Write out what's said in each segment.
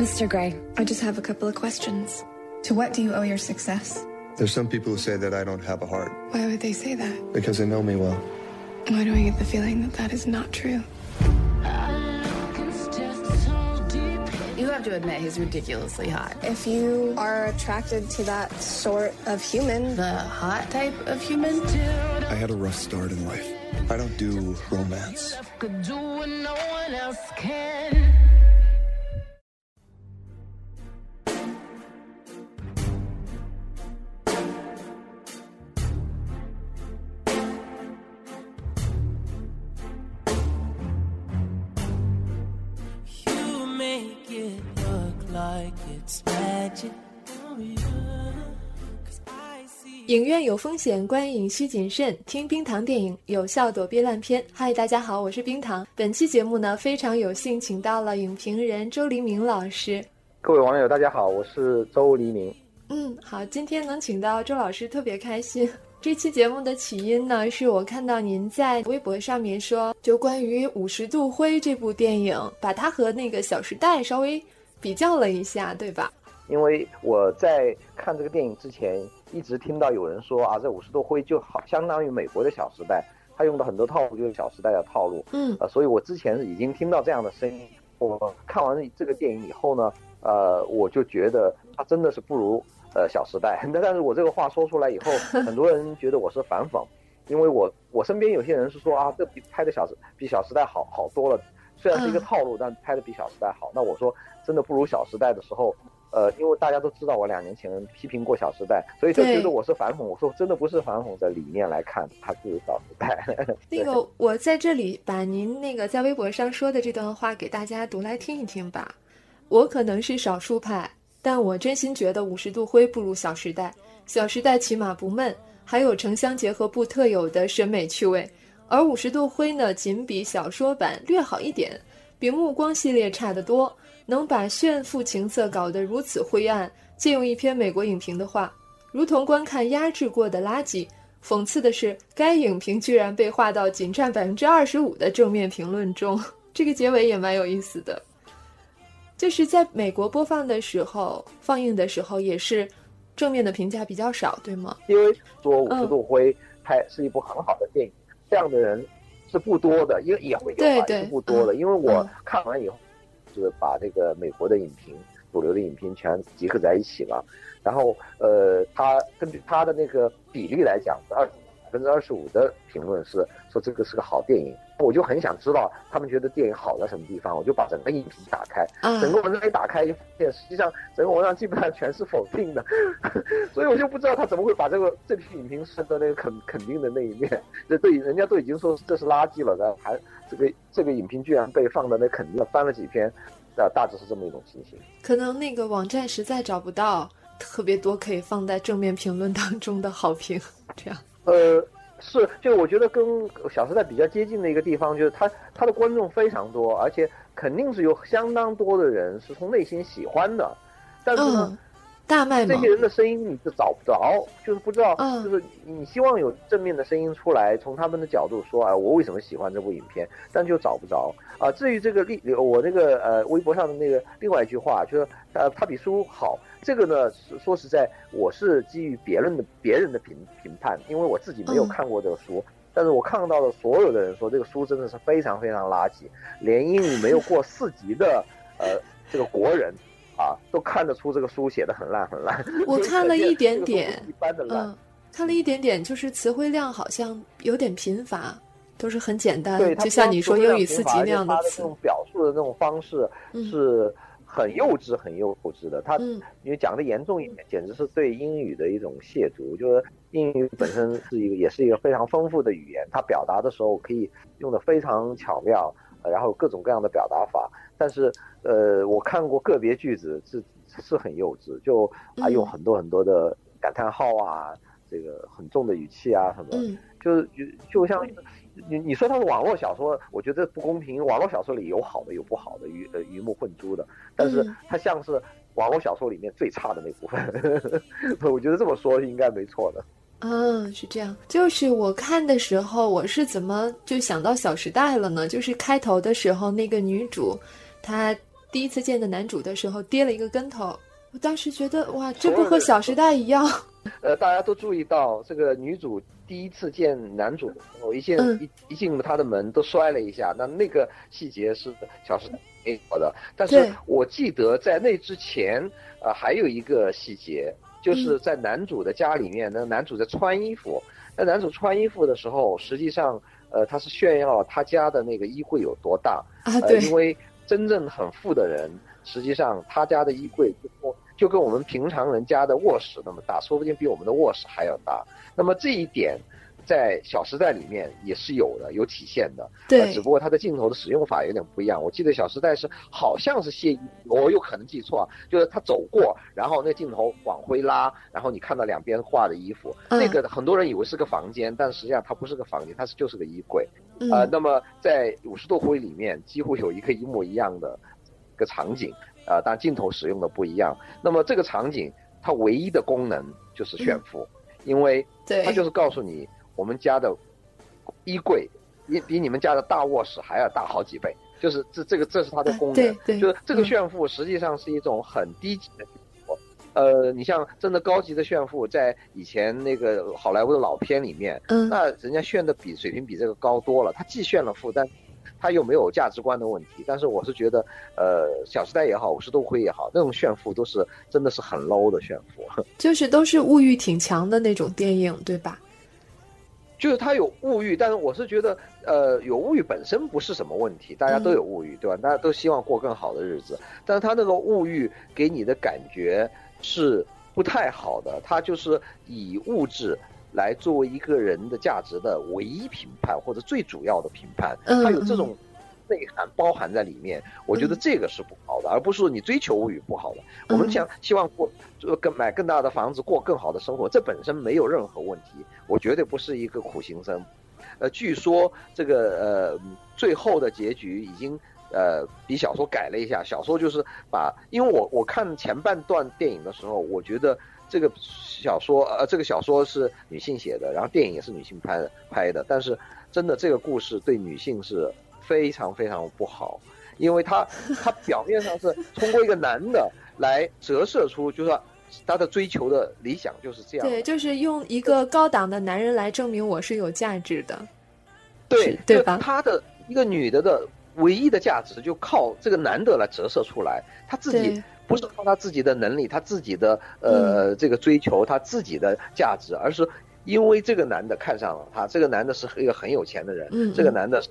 Mr. Gray, I just have a couple of questions. To what do you owe your success? There's some people who say that I don't have a heart Why would they say that? because they know me well. Why do I get the feeling that that is not true? You have to admit he's ridiculously hot. If you are attracted to that sort of human, The hot type of human? I had a rough start in life. I don't do romance. 影院有风险，观影需谨慎。听冰糖电影，有效躲避烂片。嗨，大家好，我是冰糖。本期节目呢，非常有幸请到了影评人周黎明老师。各位网友，大家好，我是周黎明。嗯，好，今天能请到周老师，特别开心。这期节目的起因呢，是我看到您在微博上面说，就关于《五十度灰》这部电影，把它和那个《小时代》稍微比较了一下，对吧？因为我在看这个电影之前，一直听到有人说啊，这《五十度灰》就好相当于美国的《小时代》，他用的很多套路就是《小时代》的套路。嗯呃，所以我之前已经听到这样的声音。我看完这个电影以后呢，呃，我就觉得它真的是不如呃《小时代》。那但是我这个话说出来以后，很多人觉得我是反讽，因为我我身边有些人是说啊，这比拍的小时比《小时代》好好多了。虽然是一个嗯套路，但拍的比《小时代》好。那我说真的不如《小时代》的时候，呃，因为大家都知道我两年前批评过《小时代》，所以就觉得我是反讽。我说真的不是反讽的理念来看，它不如《小时代》那个，我在这里把您那个在微博上说的这段话给大家读来听一听吧。我可能是少数派，但我真心觉得《五十度灰》不如《小时代》。《小时代》起码不闷，还有城乡结合部特有的审美趣味，而《五十度灰》呢，仅比小说版略好一点，比《暮光》系列差得多。能把炫富情色搞得如此灰暗，借用一篇美国影评的话，如同观看压制过的垃圾。讽刺的是，该影评居然被划到仅占百分之二十五的正面评论中。这个结尾也蛮有意思的，就是在美国播放的时候、放映的时候，也是正面的评价比较少，对吗？因为说《五嗯十度灰》拍是一部很好的电影，这样的人是不多的，因为也会有啊，对对是不多的。嗯因为我嗯看完以后，就是把这个美国的影评、主流的影评全集合在一起了，然后呃，他根据他的那个比例来讲，二百分之二十五的评论是说这个是个好电影。我就很想知道他们觉得电影好在什么地方，我就把整个影评打开，啊，整个文章一打开，就发现实际上整个文章基本上全是否定的，所以我就不知道他怎么会把这个这批影评升到那个肯肯定的那一面。这对人家都已经说这是垃圾了，然后还这个这个影评居然被放到那肯定了，翻了几篇，啊，大致是这么一种情形。可能那个网站实在找不到特别多可以放在正面评论当中的好评，这样。呃，是，就我觉得跟《小时代》比较接近的一个地方，就是他他的观众非常多，而且肯定是有相当多的人是从内心喜欢的，但是呢。嗯，大麦这些。人的声音你是找不着，就是不知道，嗯就是你希望有正面的声音出来，从他们的角度说啊，我为什么喜欢这部影片，但就找不着啊。至于这个例，我那个呃微博上的那个另外一句话，就是呃他比书好，这个呢说实在，我是基于别人的别人的评评判，因为我自己没有嗯看过这个书。但是我看到的所有的人说，这个书真的是非常非常垃圾，连英语没有过四级的呃这个国人啊，都看得出这个书写的很烂很烂。我看了一点点一般的烂。嗯，看了一点点，就是词汇量好像有点贫乏，都是很简单对，，就像你说英语四级那样的词这。种表述的那种方式嗯是很幼稚、很幼稚的。他嗯因为讲的严重一点，简直是对英语的一种亵渎。就是英语本身是一个，也是一个非常丰富的语言，它表达的时候可以用的非常巧妙，呃然后各种各样的表达法。但是，呃，我看过个别句子是是很幼稚，就啊嗯用很多很多的感叹号啊，这个很重的语气啊什么。嗯就是就就像你你说它是网络小说，我觉得不公平。网络小说里有好的，有不好的，鱼呃鱼目混珠的，但是嗯它像是网络小说里面最差的那部分。我觉得这么说应该没错的。嗯，是这样。就是我看的时候，我是怎么就想到《小时代》了呢？就是开头的时候，那个女主，她第一次见的男主的时候跌了一个跟头，我当时觉得哇，这不和《小时代》一样？呃，大家都注意到这个女主第一次见男主，的时候一进、嗯一一进他的门都摔了一下，那那个细节是《小时代》没有的。但是我记得在那之前，呃，还有一个细节，就是在男主的家里面，那男主在穿衣服。那男主穿衣服的时候，实际上，呃，他是炫耀他家的那个衣柜有多大。啊，呃，对，因为真正很富的人，实际上他家的衣柜就跟就跟我们平常人家的卧室那么大，说不定比我们的卧室还要大。那么这一点，在《小时代》里面也是有的，有体现的。呃对只不过它的镜头的使用法有点不一样。我记得《小时代》是好像是卸衣，我有可能记错啊，就是他走过，然后那镜头往回拉，然后你看到两边挂的衣服，嗯那个很多人以为是个房间，但实际上它不是个房间，它是就是个衣柜。嗯呃，那么在五十度灰里面，几乎有一个一模一样的一个场景，啊、但镜头使用的不一样。那么这个场景它唯一的功能就是炫富，因为，它就是告诉你我们家的衣柜比比你们家的大卧室还要大好几倍，就是这这个这是它的功能，对对就是这个嗯炫富实际上是一种很低级的炫富。呃，你像真的高级的炫富，在以前那个好莱坞的老片里面，嗯那人家炫的比水平比这个高多了。他既炫了富，但他又没有价值观的问题。但是我是觉得，呃，《小时代》也好，《五十度灰》也好，那种炫富都是真的是很 low 的炫富。就是都是物欲挺强的那种电影，对吧？就是他有物欲，但是我是觉得，呃，有物欲本身不是什么问题，大家都有物欲，对吧？大家都希望过更好的日子，但是他那个物欲给你的感觉是不太好的，他就是以物质来作为一个人的价值的唯一评判或者最主要的评判，嗯它有这种内涵包含在里面，我觉得嗯这个是不好的，而不是说你追求物欲不好的。我们嗯想希望过呃更买更大的房子，过更好的生活，这本身没有任何问题，我绝对不是一个苦行僧。呃，据说这个呃最后的结局已经呃比小说改了一下，小说就是把，因为我我看前半段电影的时候，我觉得这个小说呃这个小说是女性写的，然后电影也是女性拍的拍的，但是真的这个故事对女性是非常非常不好，因为他他 表面上是通过一个男的来折射出，就是说他的追求的理想就是这样。对，就是用一个高档的男人来证明我是有价值的。对对吧就她的一个女的的唯一的价值就靠这个男的来折射出来，她自己对不是靠他自己的能力，他自己的呃、这个追求，他自己的价值，而是因为这个男的看上了他，这个男的是一个很有钱的人，嗯这个男的是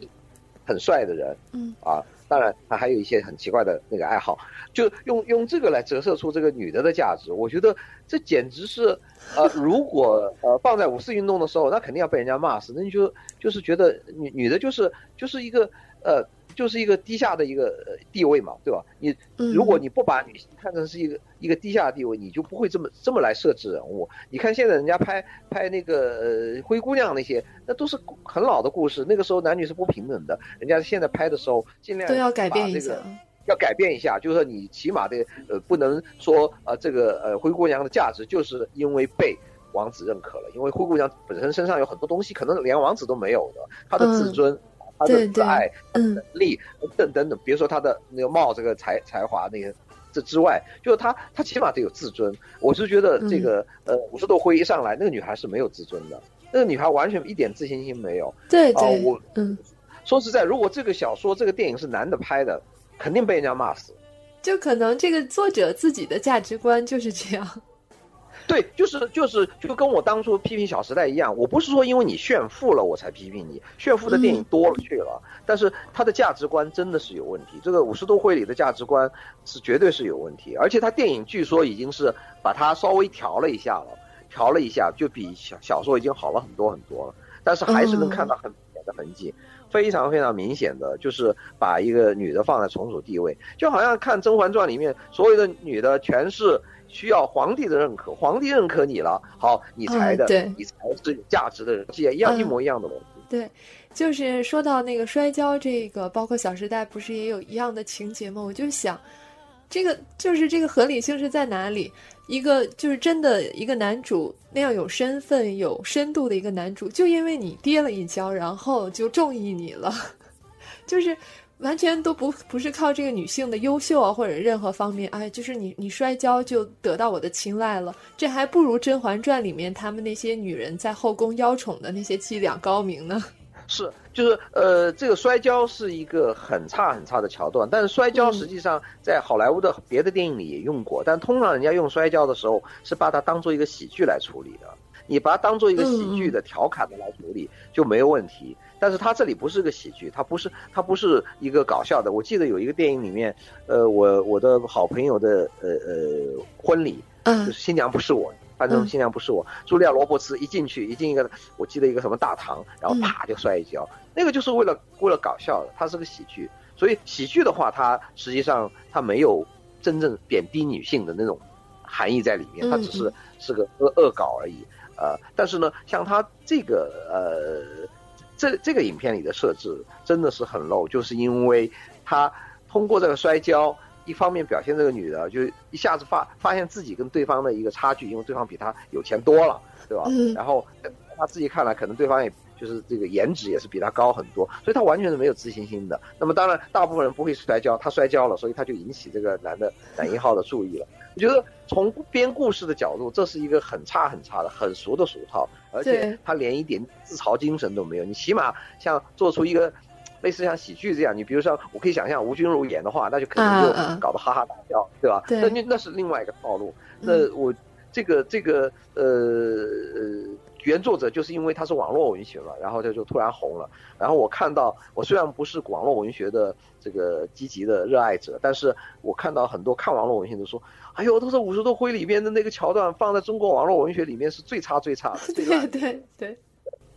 很帅的人，嗯。啊，当然他还有一些很奇怪的那个爱好，就用用这个来折射出这个女的的价值，我觉得这简直是，呃，如果呃放在五四运动的时候，那肯定要被人家骂死，那你就就是觉得女女的就是就是一个呃就是一个低下的一个呃地位嘛，对吧？你嗯如果你不把女性看成是一个一个低下的地位，你就不会这么这么来设置人物。你看现在人家拍拍那个呃灰姑娘那些，那都是很老的故事，那个时候男女是不平等的，人家现在拍的时候尽量都要改变一下把这个。要改变一下，就是说你起码得呃不能说呃这个呃灰姑娘的价值就是因为被王子认可了，因为灰姑娘本身身上有很多东西可能连王子都没有的，她的自尊、她的对对自爱、嗯能力等等等，别说他的那个貌这个才才华那个。这之外，就是他，他起码得有自尊。我是觉得这个，呃，五十多灰一上来，那个女孩是没有自尊的，那个女孩完全一点自信心没有。啊对对，我嗯，说实在，如果这个小说、这个电影是男的拍的，肯定被人家骂死。就可能这个作者自己的价值观就是这样。对，就是就是就跟我当初批评《小时代》一样，我不是说因为你炫富了我才批评你，炫富的电影多了去了，但是他的价值观真的是有问题。这个《五十度灰》里的价值观是绝对是有问题，而且他电影据说已经是把它稍微调了一下了，调了一下就比小小说已经好了很多很多了，但是还是能看到很明显的痕迹。非常非常明显的，就是把一个女的放在从属地位，就好像看《甄嬛传》里面所有的女的全是需要皇帝的认可，皇帝认可你了，好，你才的，你才是有价值的人，也一样、嗯一模一样的逻辑。对，就是说到那个摔跤这个，包括《小时代》不是也有一样的情节吗？我就想，这个就是这个合理性是在哪里？一个就是真的一个男主那样有身份、有深度的一个男主，就因为你跌了一跤，然后就中意你了，就是完全都不不是靠这个女性的优秀啊，或者任何方面，哎，就是你你摔跤就得到我的青睐了，这还不如《甄嬛传》里面他们那些女人在后宫邀宠的那些伎俩高明呢。是，就是呃，这个摔跤是一个很差很差的桥段，但是摔跤实际上在好莱坞的别的电影里也用过，但通常人家用摔跤的时候是把它当做一个喜剧来处理的，你把它当做一个喜剧的调侃的来处理就没有问题。但是它这里不是个喜剧，它不是它不是一个搞笑的。我记得有一个电影里面，呃，我我的好朋友的呃呃婚礼，嗯就是新娘不是我，反正新娘不是我。茱莉亚·罗伯茨一进去，一进一个，我记得一个什么大堂，然后啪就摔一跤，那个就是为了为了搞笑的，它是个喜剧。所以喜剧的话，它实际上它没有真正贬低女性的那种含义在里面，它只是是个恶恶搞而已。呃，但是呢，像他这个呃。这这个影片里的设置真的是很 low，就是因为他通过这个摔跤，一方面表现这个女的就一下子发发现自己跟对方的一个差距，因为对方比她有钱多了，对吧？嗯然后他自己看来，可能对方也就是这个颜值也是比他高很多，所以他完全是没有自信心的。那么当然，大部分人不会摔跤，他摔跤了，所以他就引起这个男的 男一号的注意了。我觉得从编故事的角度，这是一个很差很差的、很俗的俗套，而且他连一点自嘲精神都没有。你起码像做出一个类似像喜剧这样，你比如说，我可以想象吴君如演的话，那就可能就搞得哈哈大笑，对吧？对那那那是另外一个套路。嗯那我这个这个呃呃，原作者就是因为他是网络文学嘛，然后他就突然红了。然后我看到，我虽然不是网络文学的这个积极的热爱者，但是我看到很多看网络文学的说，哎呦，都是五十多回里面的那个桥段放在中国网络文学里面是最差最差的，对的。对对，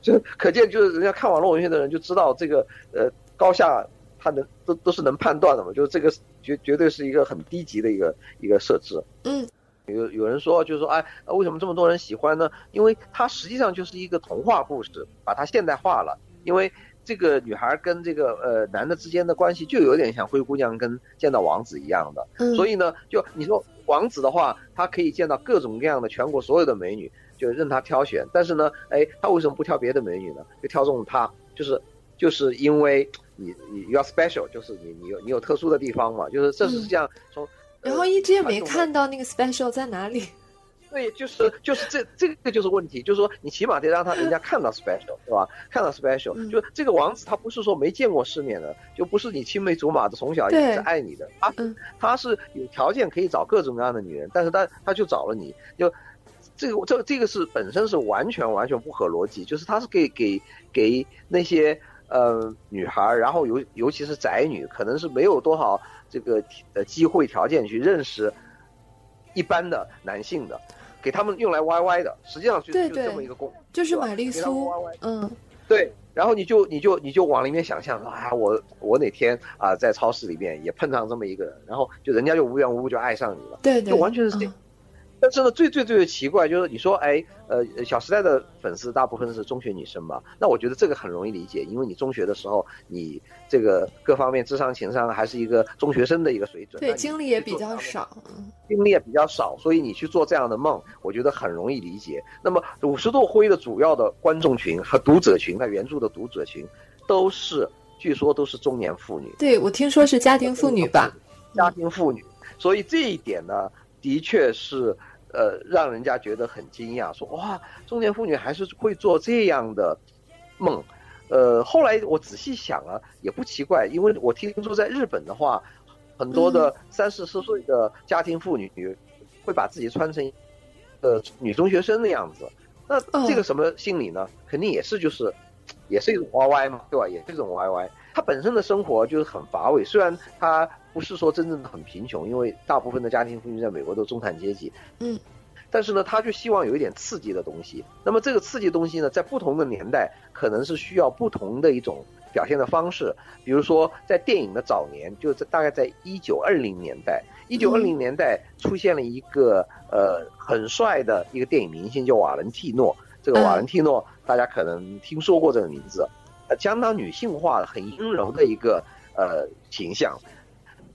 就可见，就是人家看网络文学的人就知道这个呃高下，他能都都是能判断的嘛，就是这个绝绝对是一个很低级的一个一个设置。嗯有有人说，就是说，哎，呃为什么这么多人喜欢呢？因为它实际上就是一个童话故事，把它现代化了。因为这个女孩跟这个呃男的之间的关系，就有点像灰姑娘跟见到王子一样的。嗯，所以呢，就你说王子的话，他可以见到各种各样的全国所有的美女，就任他挑选。但是呢，哎，他为什么不挑别的美女呢？就挑中他，就是就是因为你你 you are special，就是你你有你有特殊的地方嘛，就是这是这样从。嗯然后一直也没看到那个 special 在哪里。对，就是就是这这个就是问题，就是说你起码得让他人家看到 special，对吧？看到 special，、嗯就这个王子他不是说没见过世面的，就不是你青梅竹马的，从小一对直爱你的，他、嗯他是有条件可以找各种各样的女人，但是他他就找了你，就这个这个这个是本身是完全完全不合逻辑，就是他是给给给那些呃女孩儿，然后尤尤其是宅女，可能是没有多少这个呃机会条件去认识一般的男性的，给他们用来 YY 的，实际上就这么一个功，就是玛丽苏嗯对，然后你就你就你就往里面想象啊，我我哪天啊在超市里面也碰上这么一个人，然后就人家就无缘无故就爱上你了。对对，就完全是这嗯但是呢，最最最奇怪就是你说，哎，呃，小时代的粉丝大部分是中学女生嘛，那我觉得这个很容易理解，因为你中学的时候，你这个各方面智商情商还是一个中学生的一个水准，对你经历也比较少。嗯经历也比较少，所以你去做这样的梦，我觉得很容易理解。那么五十度灰的主要的观众群和读者群，它原著的读者群，都是据说都是中年妇女，对，我听说是家庭妇女吧？家庭妇女，所以这一点呢，的确是呃让人家觉得很惊讶，说哇，中年妇女还是会做这样的梦。呃，后来我仔细想啊，也不奇怪，因为我听说在日本的话，很多的三四十岁的家庭妇女会把自己穿成呃女中学生的样子。那这个什么心理呢？肯定也是就是，也是一种 YY 嘛，对吧？也是一种 YY。他本身的生活就是很乏味，虽然他不是说真正的很贫穷，因为大部分的家庭妇女在美国都中产阶级，嗯，但是呢，他就希望有一点刺激的东西。那么这个刺激的东西呢，在不同的年代可能是需要不同的一种表现的方式。比如说，在电影的早年，就在大概在一九二零年代，一九二零年代出现了一个呃很帅的一个电影明星，叫瓦伦蒂诺。这个瓦伦蒂诺，大家可能听说过这个名字，呃，相当女性化、很阴柔的一个呃形象。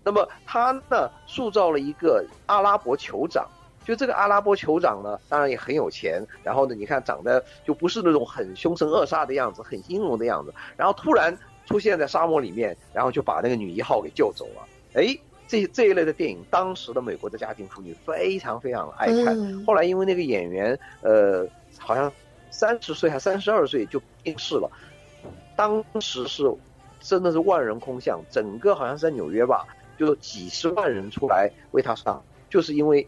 那么他呢，塑造了一个阿拉伯酋长。就这个阿拉伯酋长呢，当然也很有钱，然后呢，你看长得就不是那种很凶神恶煞的样子，很阴柔的样子。然后突然出现在沙漠里面，然后就把那个女一号给救走了。哎，这这一类的电影，当时的美国的家庭妇女非常非常爱看。嗯后来因为那个演员，呃，好像三十岁还三十二岁就病逝了，当时是真的是万人空巷，整个好像是在纽约吧，就几十万人出来为他上，就是因为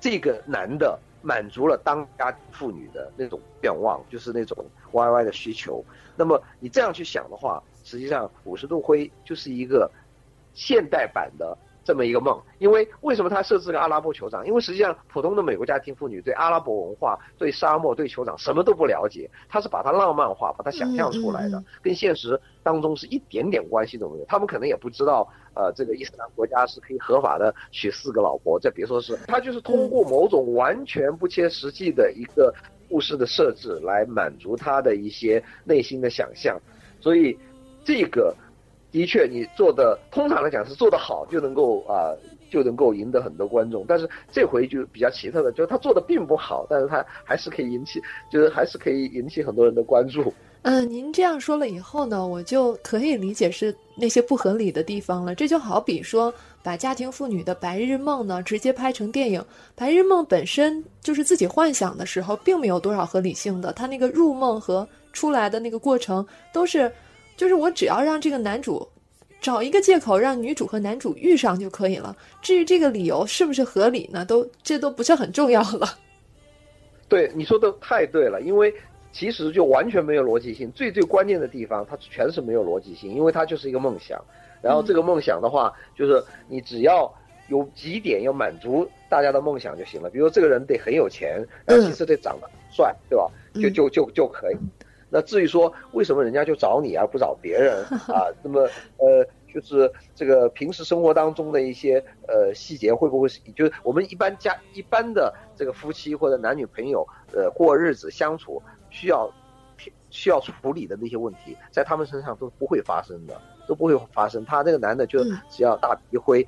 这个男的满足了当家妇女的那种愿望，就是那种 YY 的需求。那么你这样去想的话，实际上五十度灰就是一个现代版的这么一个梦。因为为什么他设置个阿拉伯酋长？因为实际上普通的美国家庭妇女对阿拉伯文化、对沙漠、对酋长什么都不了解，他是把它浪漫化，把它想象出来的，跟现实当中是一点点关系都没有。他们可能也不知道，呃，这个伊斯兰国家是可以合法的娶四个老婆，这别说是他就是通过某种完全不切实际的一个故事的设置来满足他的一些内心的想象，所以这个的确你做的，通常来讲是做得好就能够啊、就能够赢得很多观众，但是这回就比较奇特的，就是他做的并不好，但是他还是可以引起，就是还是可以引起很多人的关注。嗯，您这样说了以后呢，我就可以理解是那些不合理的地方了。这就好比说，把家庭妇女的白日梦呢直接拍成电影，白日梦本身就是自己幻想的时候，并没有多少合理性的。他那个入梦和出来的那个过程都是，就是我只要让这个男主找一个借口让女主和男主遇上就可以了。至于这个理由是不是合理呢，都这都不是很重要了。对，你说的太对了，因为其实就完全没有逻辑性。最最关键的地方，它全是没有逻辑性，因为它就是一个梦想。然后这个梦想的话，就是你只要有几点要满足大家的梦想就行了。比如这个人得很有钱，然后其次得长得帅，对吧？就就就就可以。那至于说为什么人家就找你而不找别人 啊？那么呃，就是这个平时生活当中的一些呃细节会不会是，就是我们一般家一般的这个夫妻或者男女朋友呃过日子相处需要需要处理的那些问题，在他们身上都不会发生的，都不会发生。他这个男的就嗯只要大笔一挥，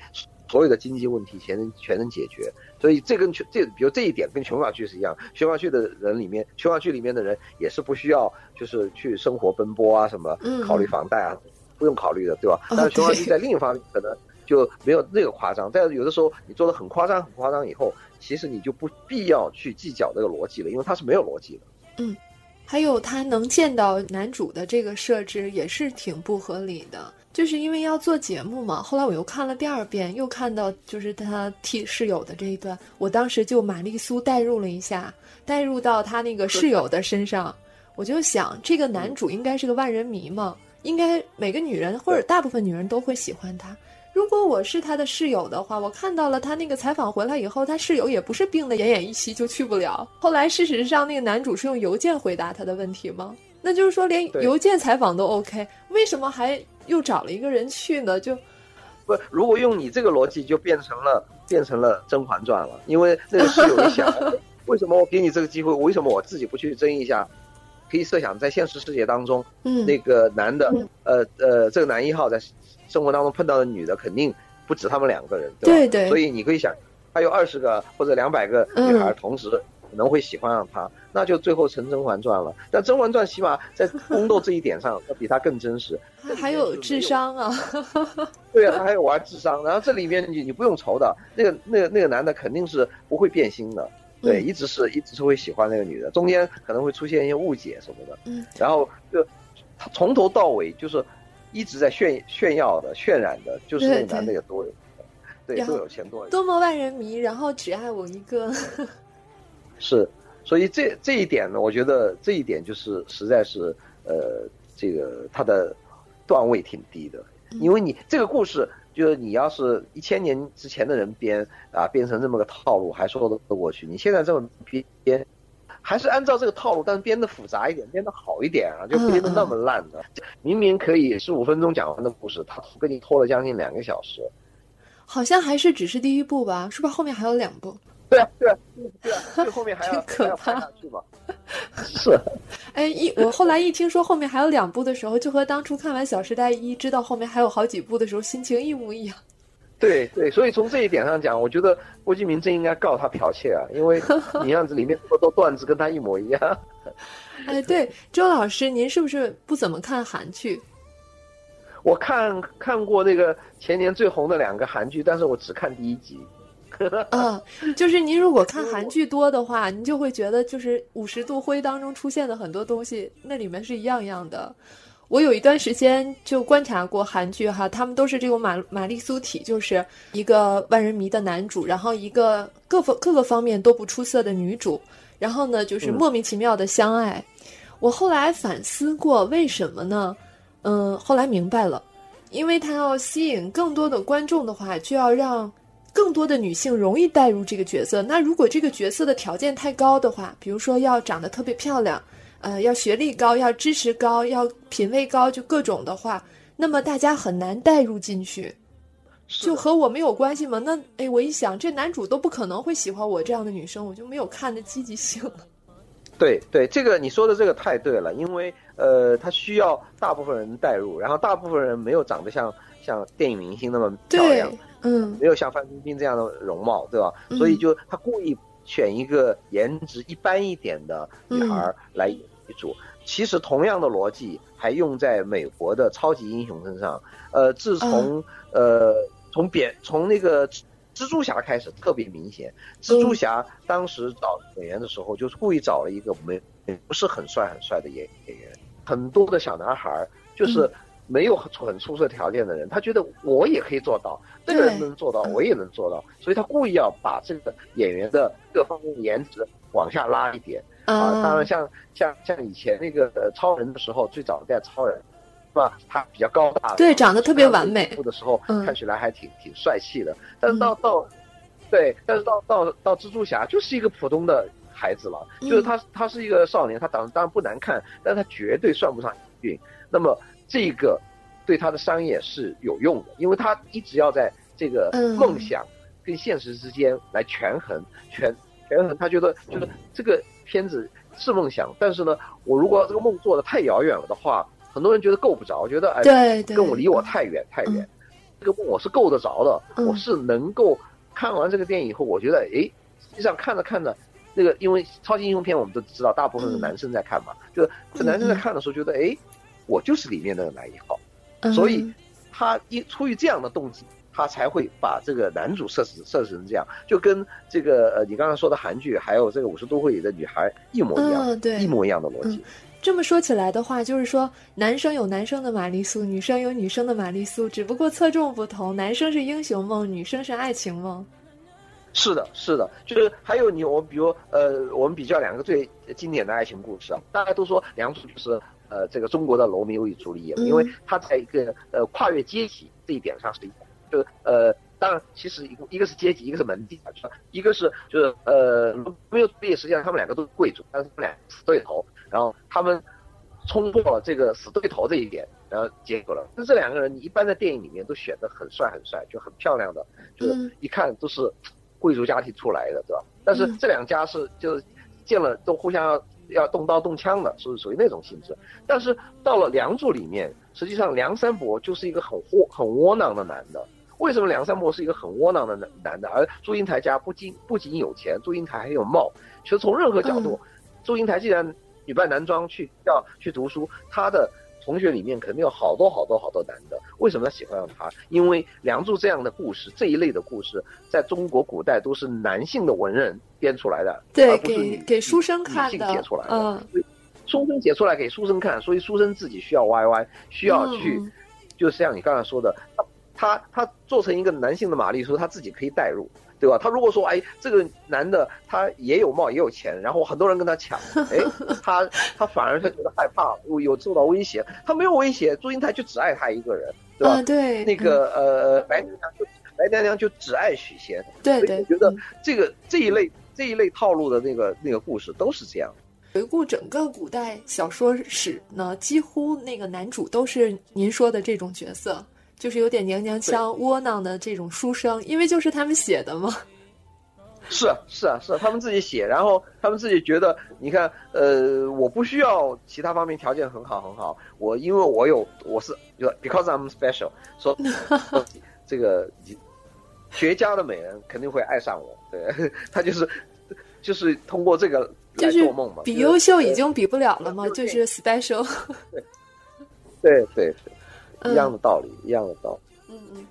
所有的经济问题全能全能解决。所以这跟这比如这一点跟琼瑶剧是一样，琼瑶剧的人里面，琼瑶剧里面的人也是不需要就是去生活奔波啊什么嗯，考虑房贷啊，不用考虑的，对吧？哦但是琼瑶剧在另一方面可能就没有那个夸张，但是有的时候你做的很夸张很夸张以后，其实你就不必要去计较这个逻辑了，因为它是没有逻辑的。还有他能见到男主的这个设置也是挺不合理的，就是因为要做节目嘛。后来我又看了第二遍，又看到就是他替室友的这一段，我当时就玛丽苏代入了一下，代入到他那个室友的身上，我就想这个男主应该是个万人迷嘛，应该每个女人或者大部分女人都会喜欢他。如果我是他的室友的话，我看到了他那个采访回来以后，他室友也不是病得奄奄一息就去不了。后来事实上，那个男主是用邮件回答他的问题吗？那就是说连邮件采访都 OK，为什么还又找了一个人去呢？就不，如果用你这个逻辑，就变成了变成了《甄嬛传》了，因为那个室友一想，哎 为什么我给你这个机会，为什么我自己不去争一下？可以设想，在现实世界当中，嗯那个男的，呃呃，这个男一号在生活当中碰到的女的，肯定不止他们两个人，对吧？对。对所以你可以想，他有二十个或者两百个女孩嗯同时可能会喜欢上他，那就最后成《甄嬛传》了。但《甄嬛传》起码在宫斗这一点上，要比他更真实。他 还有智商啊，对啊，他还有玩智商，然后这里面你你不用愁的，那个那个那个男的肯定是不会变心的，对，嗯。一直是一直是会喜欢那个女的，中间可能会出现一些误解什么的，嗯，然后就他从头到尾就是一直在炫炫耀的、渲染的，就是那个男的有多有钱，对，多有钱多有钱，多么万人迷，然后只爱我一个。是，所以这这一点呢，我觉得这一点就是实在是呃，这个他的段位挺低的，因为你这个故事。就是你要是一千年之前的人编啊，编成这么个套路，还说得过去。你现在这么编，还是按照这个套路，但是编的复杂一点，编的好一点啊，就编的那么烂的。明明可以十五分钟讲完的故事，他给你拖了将近两个小时。好像还是只是第一部吧，是不是后面还有两部？对啊，对啊，对啊，最后面还要真可还怕下去嘛？是。哎，一我后来一听说后面还有两部的时候，就和当初看完《小时代一》知道后面还有好几部的时候心情一模一样。对对，所以从这一点上讲，我觉得郭敬明真应该告他剽窃啊，因为 你样子里面这么多段子跟他一模一样。哎，对，周老师，您是不是不怎么看韩剧？我看看过那个前年最红的两个韩剧，但是我只看第一集。嗯，就是您如果看韩剧多的话，您就会觉得就是五十度灰当中出现的很多东西，那里面是一样样的。我有一段时间就观察过韩剧哈，他们都是这种玛玛丽苏体，就是一个万人迷的男主，然后一个各方各个方面都不出色的女主，然后呢就是莫名其妙的相爱。我后来反思过，为什么呢？嗯，后来明白了，因为他要吸引更多的观众的话，就要让更多的女性容易带入这个角色。那如果这个角色的条件太高的话，比如说要长得特别漂亮，呃，要学历高，要知识高，要品位高，就各种的话，那么大家很难带入进去，就和我没有关系吗？那哎，我一想，这男主都不可能会喜欢我这样的女生，我就没有看的积极性了。对对，这个你说的这个太对了，因为呃，他需要大部分人带入，然后大部分人没有长得像像电影明星那么漂亮，嗯，没有像范冰冰这样的容貌，对吧？所以就他故意选一个颜值一般一点的女孩来演女主。其实同样的逻辑还用在美国的超级英雄身上。呃，自从呃从扁从那个。蜘蛛侠开始特别明显，蜘蛛侠当时找演员的时候，就是故意找了一个没不是很帅很帅的演演员，很多的小男孩就是没有很很出色条件的人，他觉得我也可以做到，这个人能做到，我也能做到，所以他故意要把这个演员的各方面颜值往下拉一点啊。当然，像像像以前那个超人的时候，最早的超人。是吧？他比较高大，对，长得特别完美。的时候看起来还挺挺帅气的，但是到到，对，但是到到到蜘蛛侠就是一个普通的孩子了，就是他他是一个少年，他长得当然不难看，但他绝对算不上运。那么这个对他的商业是有用的，因为他一直要在这个梦想跟现实之间来权衡权他觉得就是这个片子是梦想，但是呢，我如果这个梦做的太遥远了的话。很多人觉得够不着，觉得哎对，跟我离我太远太远。这个梦我是够得着的，我是能够看完这个电影以后，我觉得哎，实际上看着看着，那个因为超级英雄片我们都知道，大部分是男生在看嘛，就是这男生在看的时候觉得哎，我就是里面那个男一号，所以他因出于这样的动机，他才会把这个男主设置设置成这样，就跟这个呃你刚刚说的韩剧还有这个五十度会里的女孩一模一样，对，一模一样的逻辑。这么说起来的话，就是说男生有男生的玛丽苏，女生有女生的玛丽苏，只不过侧重不同。男生是英雄梦，女生是爱情梦。是的，是的，就是还有你，我比如呃，我们比较两个最经典的爱情故事啊，大家都说梁祝就是呃这个中国的罗密欧与朱丽叶，因为他在一个呃跨越阶级这一点上是，就是呃当然其实一个一个是阶级，一个是门第啊，一个是就是呃没有毕业，实际上他们两个都是贵族，但是他们俩死对头。然后他们冲破了这个死对头这一点，然后结果了。那这两个人，你一般在电影里面都选的很帅很帅，就很漂亮的，就是一看都是贵族家庭出来的，对吧？但是这两家是就是见了都互相要要动刀动枪的，是属于那种性质。但是到了梁祝里面，实际上梁山伯就是一个很窝很窝囊的男的。为什么梁山伯是一个很窝囊的男男的？而祝英台家不仅不仅有钱，祝英台还有貌。其实从任何角度，祝英台既然女扮男装去要去读书，她的同学里面肯定有好多好多好多男的。为什么喜欢上他？因为梁祝这样的故事，这一类的故事，在中国古代都是男性的文人编出来的，对，给给书生看的，写出来的。嗯，书生写出来给书生看，所以书生自己需要 YY，需要去，就像你刚才说的，他他他做成一个男性的玛丽苏，他自己可以代入。对吧？他如果说，哎，这个男的他也有貌也有钱，然后很多人跟他抢，哎，他他反而他觉得害怕，有有受到威胁。他没有威胁，祝英台就只爱他一个人，对吧？对。那个呃，白娘娘就白娘娘就只爱许仙。对对。我觉得这个这一类这一类套路的那个那个故事都是这样。回顾整个古代小说史呢，几乎那个男主都是您说的这种角色。就是有点娘娘腔、窝囊的这种书生，因为就是他们写的嘛。是啊是啊是，他们自己写，然后他们自己觉得，你看，呃，我不需要其他方面条件很好很好，我因为我有我是就 because I'm special，说 这个绝佳的美人肯定会爱上我，对 他就是就是通过这个来就是做梦嘛。比就是优秀已经比不了了嘛，就是 special。对对对，嗯一样的道理，一样的道理。嗯嗯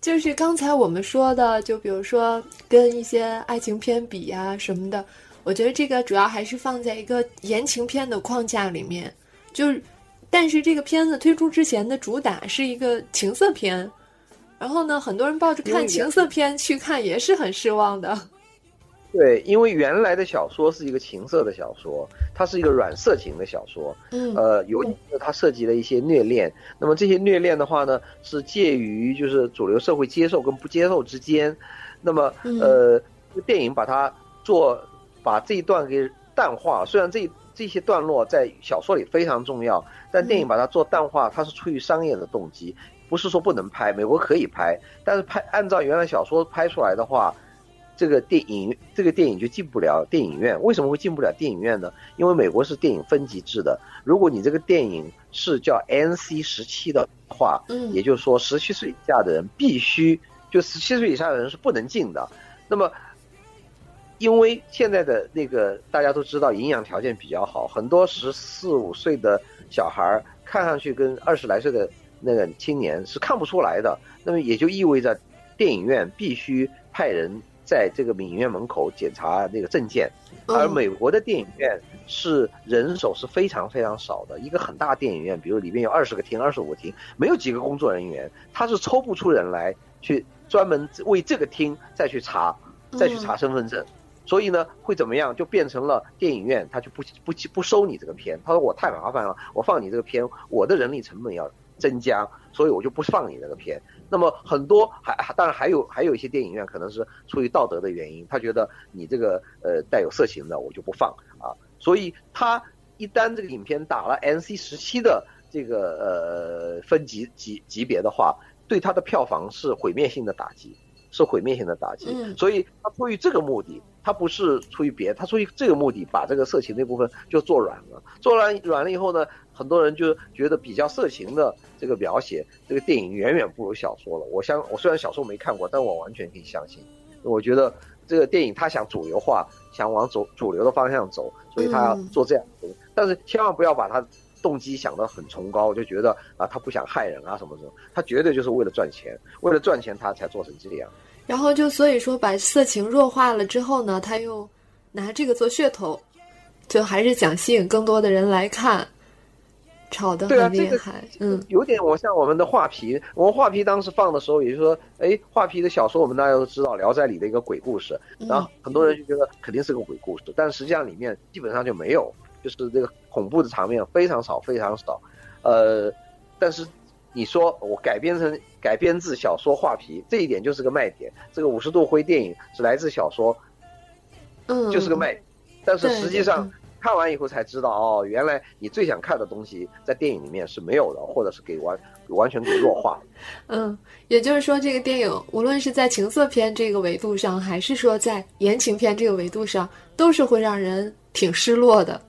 就是刚才我们说的，就比如说跟一些爱情片比呀、什么的，我觉得这个主要还是放在一个言情片的框架里面。就是，但是这个片子推出之前的主打是一个情色片，然后呢，很多人抱着看情色片去看也是很失望的。对，因为原来的小说是一个情色的小说，它是一个软色情的小说，嗯呃，尤其是它涉及了一些虐恋。那么这些虐恋的话呢，是介于就是主流社会接受跟不接受之间。那么嗯呃，电影把它做把这一段给淡化，虽然这这些段落在小说里非常重要，但电影把它做淡化，它是出于商业的动机，不是说不能拍，美国可以拍，但是拍按照原来小说拍出来的话。这个电影这个电影就进不了电影院，为什么会进不了电影院呢？因为美国是电影分级制的，如果你这个电影是叫 NC 十七的话，嗯也就是说十七岁以下的人必须就十七岁以下的人是不能进的。那么，因为现在的那个大家都知道营养条件比较好，很多十四五岁的小孩儿看上去跟二十来岁的那个青年是看不出来的。那么也就意味着电影院必须派人在这个影院门口检查那个证件，而嗯美国的电影院是人手是非常非常少的，一个很大电影院，比如里面有二十个厅、二十五个厅，没有几个工作人员，他是抽不出人来去专门为这个厅再去查，再去查身份证。所以呢，会怎么样？就变成了电影院，他就不不不收你这个片。他说我太麻烦了，我放你这个片，我的人力成本要增加，所以我就不放你这个片。那么很多还还当然还有还有一些电影院可能是出于道德的原因，他觉得你这个呃带有色情的我就不放啊，所以他一旦这个影片打了 NC 十七的这个呃分级级级别的话，对他的票房是毁灭性的打击，是毁灭性的打击。嗯所以他出于这个目的，他不是出于别的，他出于这个目的，把这个色情那部分就做软了。做软软了以后呢，很多人就觉得比较色情的这个描写，这个电影远远不如小说了。我相我虽然小说没看过，但我完全可以相信。我觉得这个电影他想主流化，想往主主流的方向走，所以他要嗯做这样的东西。但是千万不要把他动机想得很崇高，就觉得啊他不想害人啊什么什么，他绝对就是为了赚钱，为了赚钱他才做成这样。然后就所以说把色情弱化了之后呢，他又拿这个做噱头，就还是想吸引更多的人来看，炒得对啊这个很厉害。嗯有点我像我们的画皮，我们画皮当时放的时候，也就是说，哎，画皮的小说我们大家都知道，《聊斋》里的一个鬼故事，然后很多人就觉得肯定是个鬼故事，但实际上里面基本上就没有，就是这个恐怖的场面非常少，非常少。呃，但是你说我改编成改编自小说画皮，这一点就是个卖点。这个五十度灰电影是来自小说，嗯，就是个卖点。但是实际上看完以后才知道，哦，原来你最想看的东西在电影里面是没有的，或者是给完完全给弱化了。嗯，也就是说，这个电影无论是在情色片这个维度上，还是说在言情片这个维度上，都是会让人挺失落的。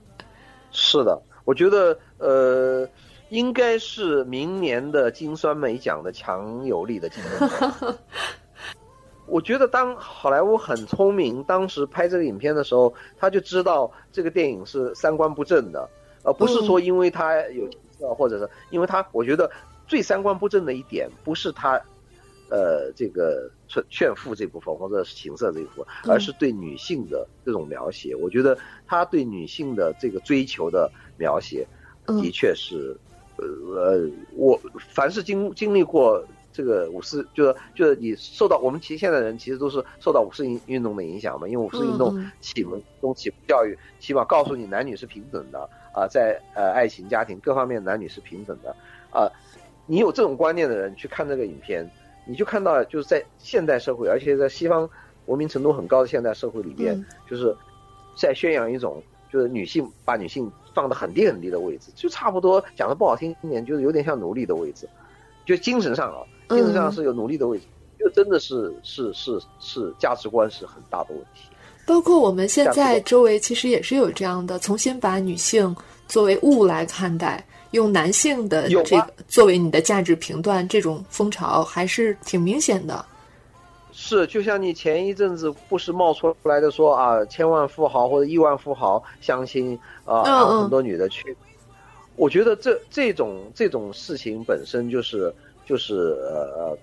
是的，我觉得呃，应该是明年的金酸梅奖的强有力的竞争者。我觉得当好莱坞很聪明，当时拍这个影片的时候，他就知道这个电影是三观不正的，而不是说因为他有情色，或者是因为他，我觉得最三观不正的一点不是他，呃，这个炫炫富这部分或者是情色这一部分，而是对女性的这种描写。我觉得他对女性的这个追求的描写，嗯。的确是，呃呃，我凡是经经历过这个五四，就是就是你受到我们其实现在人其实都是受到五四运运动的影响嘛，因为五四运动启蒙中启蒙教育，起码告诉你男女是平等的啊、在呃爱情、家庭各方面男女是平等的。啊、你有这种观念的人去看这个影片，你就看到就是在现代社会，而且在西方文明程度很高的现代社会里边，嗯。就是在宣扬一种就是女性把女性放得很低很低的位置，就差不多讲的不好听一点，就是有点像奴隶的位置，就精神上啊，嗯。精神上是有奴隶的位置，就真的是是是是价值观是很大的问题。包括我们现在周围其实也是有这样的，重新把女性作为物来看待，用男性的这个作为你的价值评断，这种风潮还是挺明显的。是，就像你前一阵子不是冒出来的说啊，千万富豪或者亿万富豪相亲啊，嗯嗯很多女的去。我觉得这这种这种事情本身就是就是呃，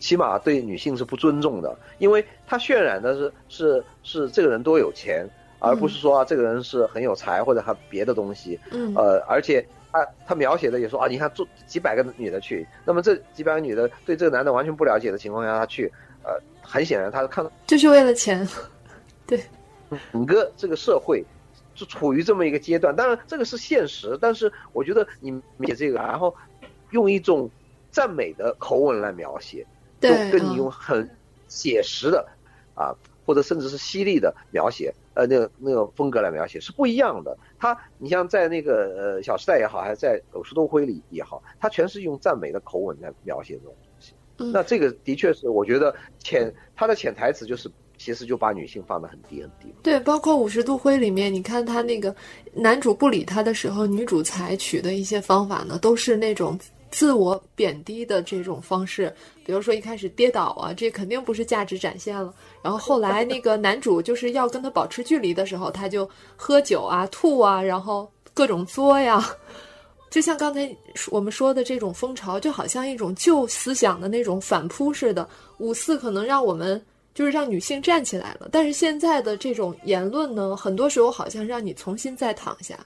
起码对女性是不尊重的，因为他渲染的是是是这个人多有钱，而不是说、啊、这个人是很有才或者他别的东西。嗯呃，而且他他描写的也说啊，你看做几百个女的去，那么这几百个女的对这个男的完全不了解的情况下，他去，呃，很显然他看到就是为了钱。对整个这个社会就处于这么一个阶段。当然，这个是现实，但是我觉得你写这个，然后用一种赞美的口吻来描写，就对，跟你嗯用很写实的啊，或者甚至是犀利的描写，呃，那个那个风格来描写是不一样的。他，你像在那个呃《小时代》也好，还是在《五十度灰》里也好，他全是用赞美的口吻来描写这种东西。嗯那这个的确是，我觉得潜他的潜台词就是，其实就把女性放得很低很低。对，包括《五十度灰》里面，你看他那个男主不理他的时候，女主采取的一些方法呢，都是那种自我贬低的这种方式。比如说一开始跌倒啊，这肯定不是价值展现了。然后后来那个男主就是要跟他保持距离的时候，他就喝酒啊、吐啊，然后各种作呀。就像刚才我们说的这种风潮，就好像一种旧思想的那种反扑似的。五四可能让我们就是让女性站起来了，但是现在的这种言论呢，很多时候好像让你重新再躺下。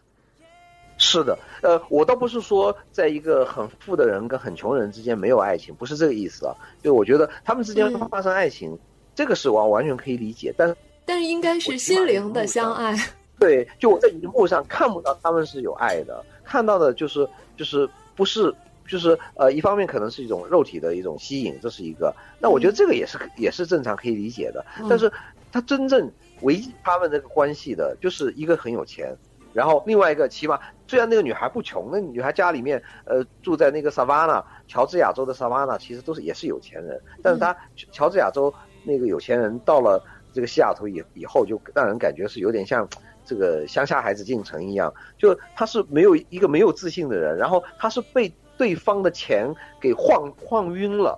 是的，呃，我倒不是说在一个很富的人跟很穷人之间没有爱情，不是这个意思啊。就我觉得他们之间嗯发生爱情，这个是完完全可以理解，但是但是应该是心灵的相爱。对，就我在荧幕上看不到他们是有爱的，看到的就是就是不是就是呃，一方面可能是一种肉体的一种吸引，这是一个。那我觉得这个也是也是正常可以理解的，嗯但是他真正维系他们这个关系的，就是一个很有钱，然后另外一个起码虽然那个女孩不穷，那女孩家里面呃住在那个萨瓦纳，乔治亚州的萨瓦纳，其实都是也是有钱人，但是她乔治亚州那个有钱人到了这个西雅图以以后，就让人感觉是有点像。这个乡下孩子进城一样，就他是没有一个没有自信的人，然后他是被对方的钱给晃晃晕了，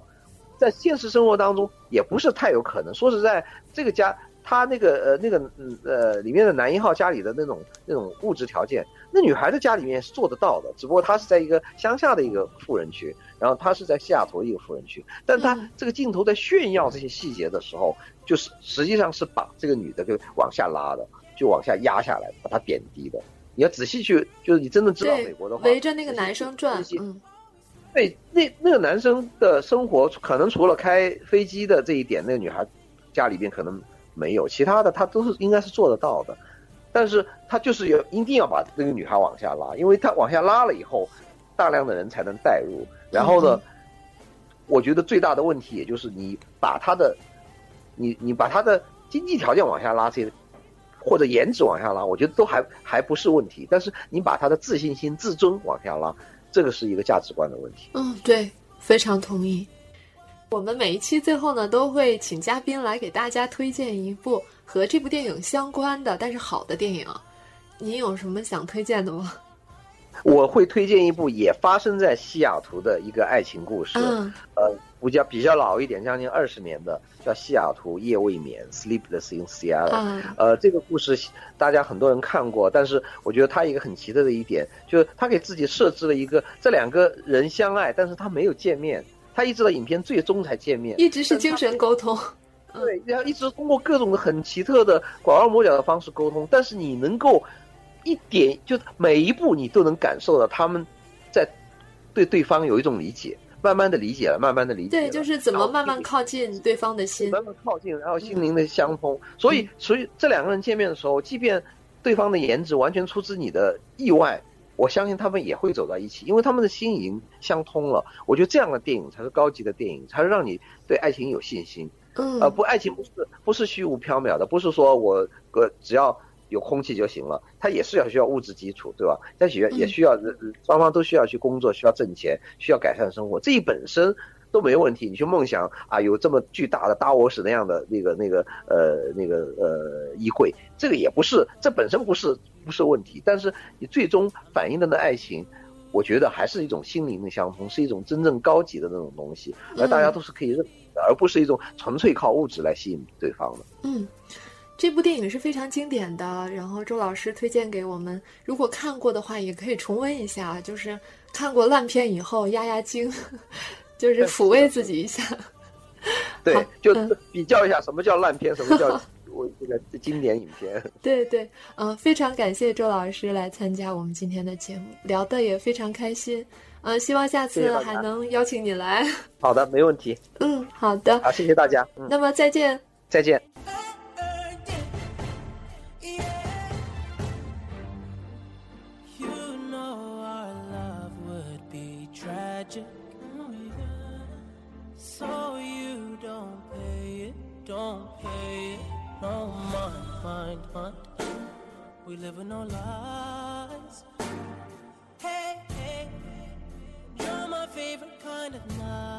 在现实生活当中也不是太有可能。说实在，这个家他那个呃那个嗯呃里面的男一号家里的那种那种物质条件，那女孩的家里面是做得到的，只不过她是在一个乡下的一个富人区，然后他是在西雅图的一个富人区，但她嗯这个镜头在炫耀这些细节的时候，就是实际上是把这个女的给往下拉的。就往下压下来，把她贬低的。你要仔细去，就是你真的知道美国的话，围着那个男生转，嗯，对，那那个男生的生活可能除了开飞机的这一点，那个女孩家里边可能没有，其他的他都是应该是做得到的。但是他就是要一定要把那个女孩往下拉，因为他往下拉了以后，大量的人才能带入。然后呢，我觉得最大的问题也就是你把他的，你你把他的经济条件往下拉，这些。或者颜值往下拉，我觉得都还还不是问题。但是你把他的自信心、自尊往下拉，这个是一个价值观的问题。嗯，对，非常同意。我们每一期最后呢，都会请嘉宾来给大家推荐一部 和这部电影相关的，但是好的电影。您有什么想推荐的吗？我会推荐一部也发生在西雅图的一个爱情故事，嗯、呃，比较比较老一点，将近二十年的，叫《西雅图夜未眠》（Sleepless in Seattle）。嗯、呃，这个故事大家很多人看过，但是我觉得它一个很奇特的一点，就是他给自己设置了一个这两个人相爱，但是他没有见面，他一直到影片最终才见面，一直是精神沟通。对，然后一直通过各种的很奇特的拐弯抹角的方式沟通，但是你能够。一点就每一步你都能感受到他们在对对方有一种理解，慢慢的理解了，慢慢的理解。对，就是怎么慢慢靠近对方的心，慢慢靠近，然后心灵的相通。所以，所以这两个人见面的时候，即便对方的颜值完全出自你的意外，我相信他们也会走到一起，因为他们的心已经相通了。我觉得这样的电影才是高级的电影，才是让你对爱情有信心。嗯，呃，不，爱情不是不是虚无缥缈的，不是说我个只要。有空气就行了，它也是要需要物质基础，对吧？但也也需要双方都需要去工作，需要挣钱，需要改善生活，这一本身都没问题。你去梦想啊，有这么巨大的大卧室那样的那个那个呃那个呃衣柜，这个也不是，这本身不是不是问题。但是你最终反映的那爱情，我觉得还是一种心灵的相通，是一种真正高级的那种东西，而大家都是可以认。的，而不是一种纯粹靠物质来吸引对方的。嗯，这部电影是非常经典的，然后周老师推荐给我们，如果看过的话，也可以重温一下，就是看过烂片以后压压惊，就是抚慰自己一下。对，就嗯比较一下什么叫烂片，什么叫 我这个经典影片。对对，嗯、非常感谢周老师来参加我们今天的节目，聊的也非常开心。呃，希望下次还能邀请你来。好的，没问题。嗯，好的，好，谢谢大家。嗯，那么再见。再见。Don't pay. No mind, mind, mind. We live in no lies. Hey, hey, you're my favorite kind of night.